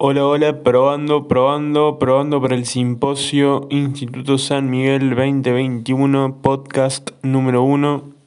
Hola, hola, probando, probando, probando para el simposio Instituto San Miguel 2021, podcast número 1.